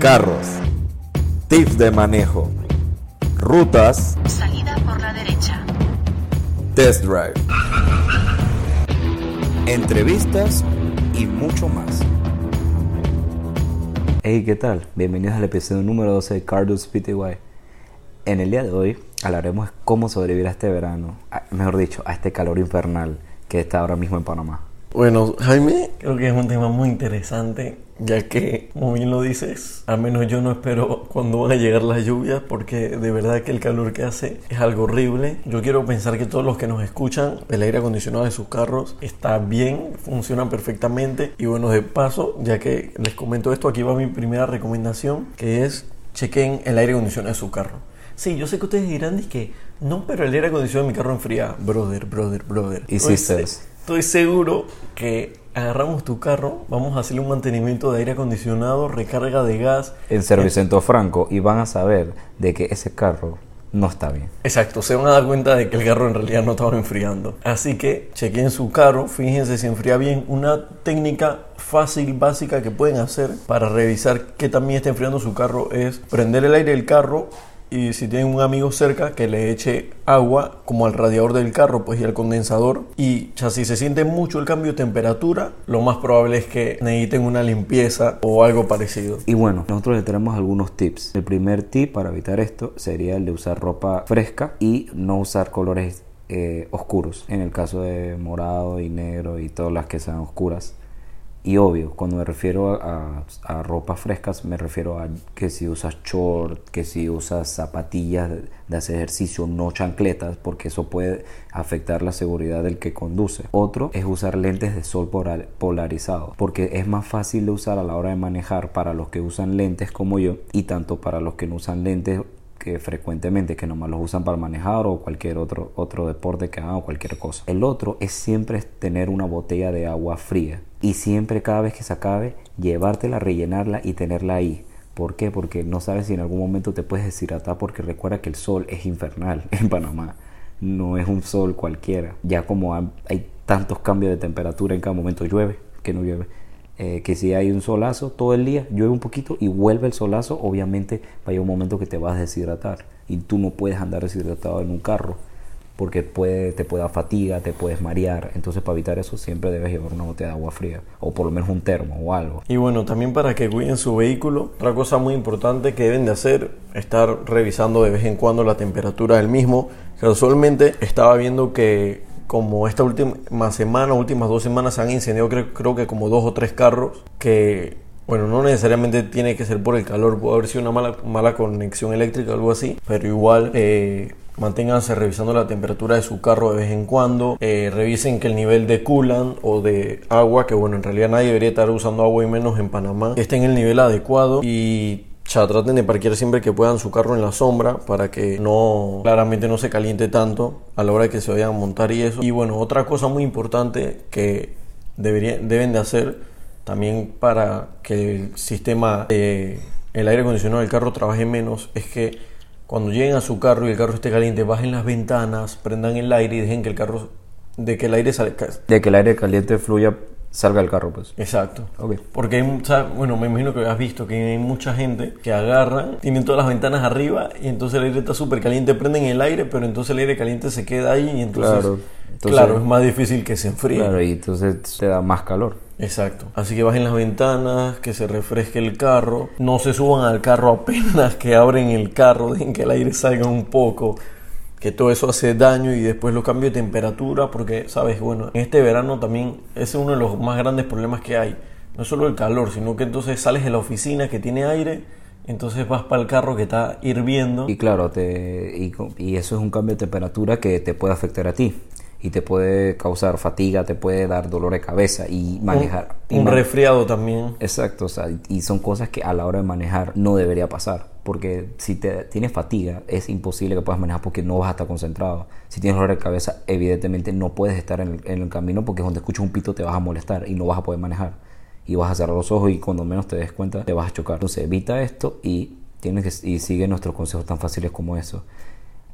carros, tips de manejo, rutas, Salida por la derecha. test drive, entrevistas y mucho más. Hey, ¿qué tal? Bienvenidos al episodio número 12 de Cardus PTY. En el día de hoy hablaremos de cómo sobrevivir a este verano, mejor dicho, a este calor infernal que está ahora mismo en Panamá. Bueno, Jaime, creo que es un tema muy interesante, ya que, como bien lo dices, al menos yo no espero cuando van a llegar las lluvias, porque de verdad que el calor que hace es algo horrible. Yo quiero pensar que todos los que nos escuchan, el aire acondicionado de sus carros está bien, funciona perfectamente. Y bueno, de paso, ya que les comento esto, aquí va mi primera recomendación, que es chequen el aire acondicionado de su carro. Sí, yo sé que ustedes dirán que no, pero el aire acondicionado de mi carro enfría. Brother, brother, brother. Hiciste eso. Estoy seguro que agarramos tu carro, vamos a hacerle un mantenimiento de aire acondicionado, recarga de gas. En Servicentro Franco y van a saber de que ese carro no está bien. Exacto, se van a dar cuenta de que el carro en realidad no estaba enfriando. Así que chequen su carro, fíjense si enfría bien. Una técnica fácil, básica que pueden hacer para revisar que también está enfriando su carro es prender el aire del carro y si tienen un amigo cerca que le eche agua como al radiador del carro pues y al condensador y ya si se siente mucho el cambio de temperatura lo más probable es que necesiten una limpieza o algo parecido Y bueno, nosotros les tenemos algunos tips. El primer tip para evitar esto sería el de usar ropa fresca y no usar colores eh, oscuros. En el caso de morado y negro y todas las que sean oscuras. Y obvio, cuando me refiero a, a, ropas frescas, me refiero a que si usas short, que si usas zapatillas de, hacer ejercicio, no chancletas, porque eso puede afectar la seguridad del que conduce. Otro es usar lentes de sol polar- polarizados, porque es más fácil de usar a la hora de manejar para los que usan lentes como yo y tanto para los que no usan lentes que frecuentemente que nomás los usan para manejar o cualquier otro otro deporte que hagan o cualquier cosa. El otro es siempre tener una botella de agua fría y siempre cada vez que se acabe llevártela, rellenarla y tenerla ahí. ¿Por qué? Porque no sabes si en algún momento te puedes deshidratar porque recuerda que el sol es infernal en Panamá. No es un sol cualquiera. Ya como ha- hay tantos cambios de temperatura en cada momento, llueve, que no llueve eh, que si hay un solazo todo el día, llueve un poquito y vuelve el solazo, obviamente va a un momento que te vas a deshidratar y tú no puedes andar deshidratado en un carro porque puede, te puede dar fatiga, te puedes marear. Entonces para evitar eso siempre debes llevar una botella de agua fría o por lo menos un termo o algo. Y bueno, también para que cuiden su vehículo, otra cosa muy importante que deben de hacer, estar revisando de vez en cuando la temperatura del mismo. Casualmente estaba viendo que como esta última semana, últimas dos semanas se han incendiado creo, creo que como dos o tres carros que, bueno, no necesariamente tiene que ser por el calor, puede haber sido una mala, mala conexión eléctrica o algo así, pero igual... Eh, Manténganse revisando la temperatura de su carro de vez en cuando. Eh, revisen que el nivel de coolant o de agua, que bueno, en realidad nadie debería estar usando agua y menos en Panamá, esté en el nivel adecuado y ya traten de parquear siempre que puedan su carro en la sombra para que no, claramente no se caliente tanto a la hora que se vayan a montar y eso. Y bueno, otra cosa muy importante que deben de hacer también para que el sistema el aire acondicionado del carro trabaje menos es que cuando lleguen a su carro y el carro esté caliente, bajen las ventanas, prendan el aire y dejen que el carro, de que el aire salga. De que el aire caliente fluya, salga el carro pues. Exacto. Porque hay, mucha- bueno, me imagino que has visto que hay mucha gente que agarran, tienen todas las ventanas arriba y entonces el aire está súper caliente, prenden el aire, pero entonces el aire caliente se queda ahí y entonces, Claro. Entonces- claro, es más difícil que se enfríe. Claro, y entonces te da más calor. Exacto. Así que bajen las ventanas, que se refresque el carro. No se suban al carro apenas que abren el carro, dejen que el aire salga un poco. Que todo eso hace daño y después los cambios de temperatura, porque, sabes, bueno, en este verano también ese es uno de los más grandes problemas que hay. No solo el calor, sino que entonces sales de la oficina que tiene aire, entonces vas para el carro que está hirviendo. Y claro, te, y, y eso es un cambio de temperatura que te puede afectar a ti. Y te puede causar fatiga, te puede dar dolor de cabeza y manejar. y un ma- resfriado también. Exacto, o sea, y son cosas que a la hora de manejar no debería pasar. Porque si te tienes fatiga, es imposible que puedas manejar porque no vas a estar concentrado. Si tienes dolor de cabeza, evidentemente no puedes estar en el, camino porque donde escuchas un pito te vas a molestar y no vas a poder manejar. Y vas a cerrar los ojos y cuando menos te des cuenta te vas a chocar. Entonces evita esto y, tienes que, y sigue nuestros consejos tan fáciles como eso.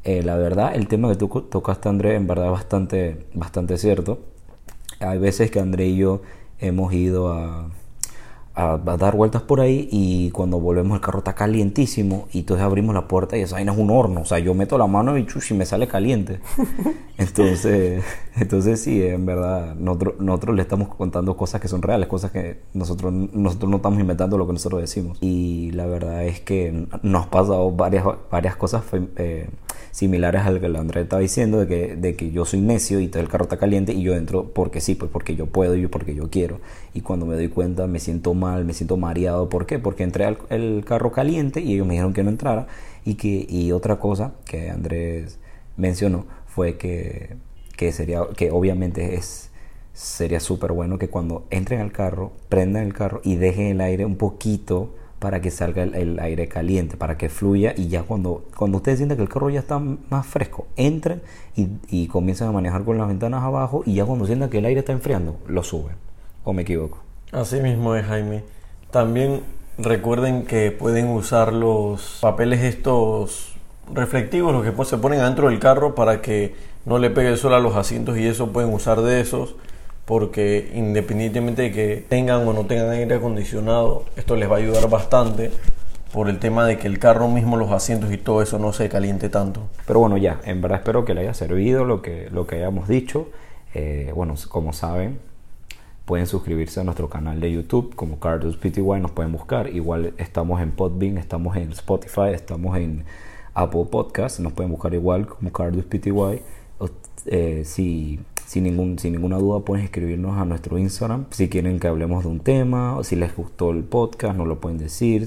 Eh, la verdad, el tema que tú tocaste, André, en verdad es bastante, bastante cierto. Hay veces que André y yo hemos ido a, a, a dar vueltas por ahí y cuando volvemos el carro está calientísimo y entonces abrimos la puerta y esa vaina es un horno. O sea, yo meto la mano y chuchi, me sale caliente. Entonces, entonces sí, en verdad, nosotros, nosotros le estamos contando cosas que son reales, cosas que nosotros, nosotros no estamos inventando lo que nosotros decimos. Y la verdad es que nos ha pasado varias, varias cosas eh, similares al que Andrés estaba diciendo, de que, de que yo soy necio y todo el carro está caliente y yo entro porque sí, pues porque yo puedo y porque yo quiero. Y cuando me doy cuenta me siento mal, me siento mareado. ¿Por qué? Porque entré al el carro caliente y ellos me dijeron que no entrara. Y, que, y otra cosa que Andrés mencionó fue que, que, sería, que obviamente es sería súper bueno que cuando entren al carro, prendan el carro y dejen el aire un poquito para que salga el, aire caliente, para que fluya y ya cuando, cuando ustedes sienten que el carro ya está más fresco, entren y, y a manejar con las ventanas abajo y ya cuando sientan que el aire está enfriando, lo suben. ¿O me equivoco? Así mismo es, Jaime. También recuerden que pueden usar los papeles estos reflectivos, los que se ponen adentro del carro para que no le pegue el sol a los asientos y eso pueden usar de esos porque independientemente de que tengan o no tengan aire acondicionado, esto les va a ayudar bastante por el tema de que el carro mismo, los asientos y todo eso no se caliente tanto. Pero bueno, ya, en verdad espero que le haya servido lo que, lo que hayamos dicho. Eh, bueno, como saben, pueden suscribirse a nuestro canal de YouTube como Cardus PTY, nos pueden buscar. Igual estamos en Podbean, estamos en Spotify, estamos en Apple Podcast, nos pueden buscar igual como Cardus PTY. Eh, si sin, ningún, sin ninguna duda pueden escribirnos a nuestro Instagram si quieren que hablemos de un tema o si les gustó el podcast, nos lo pueden decir.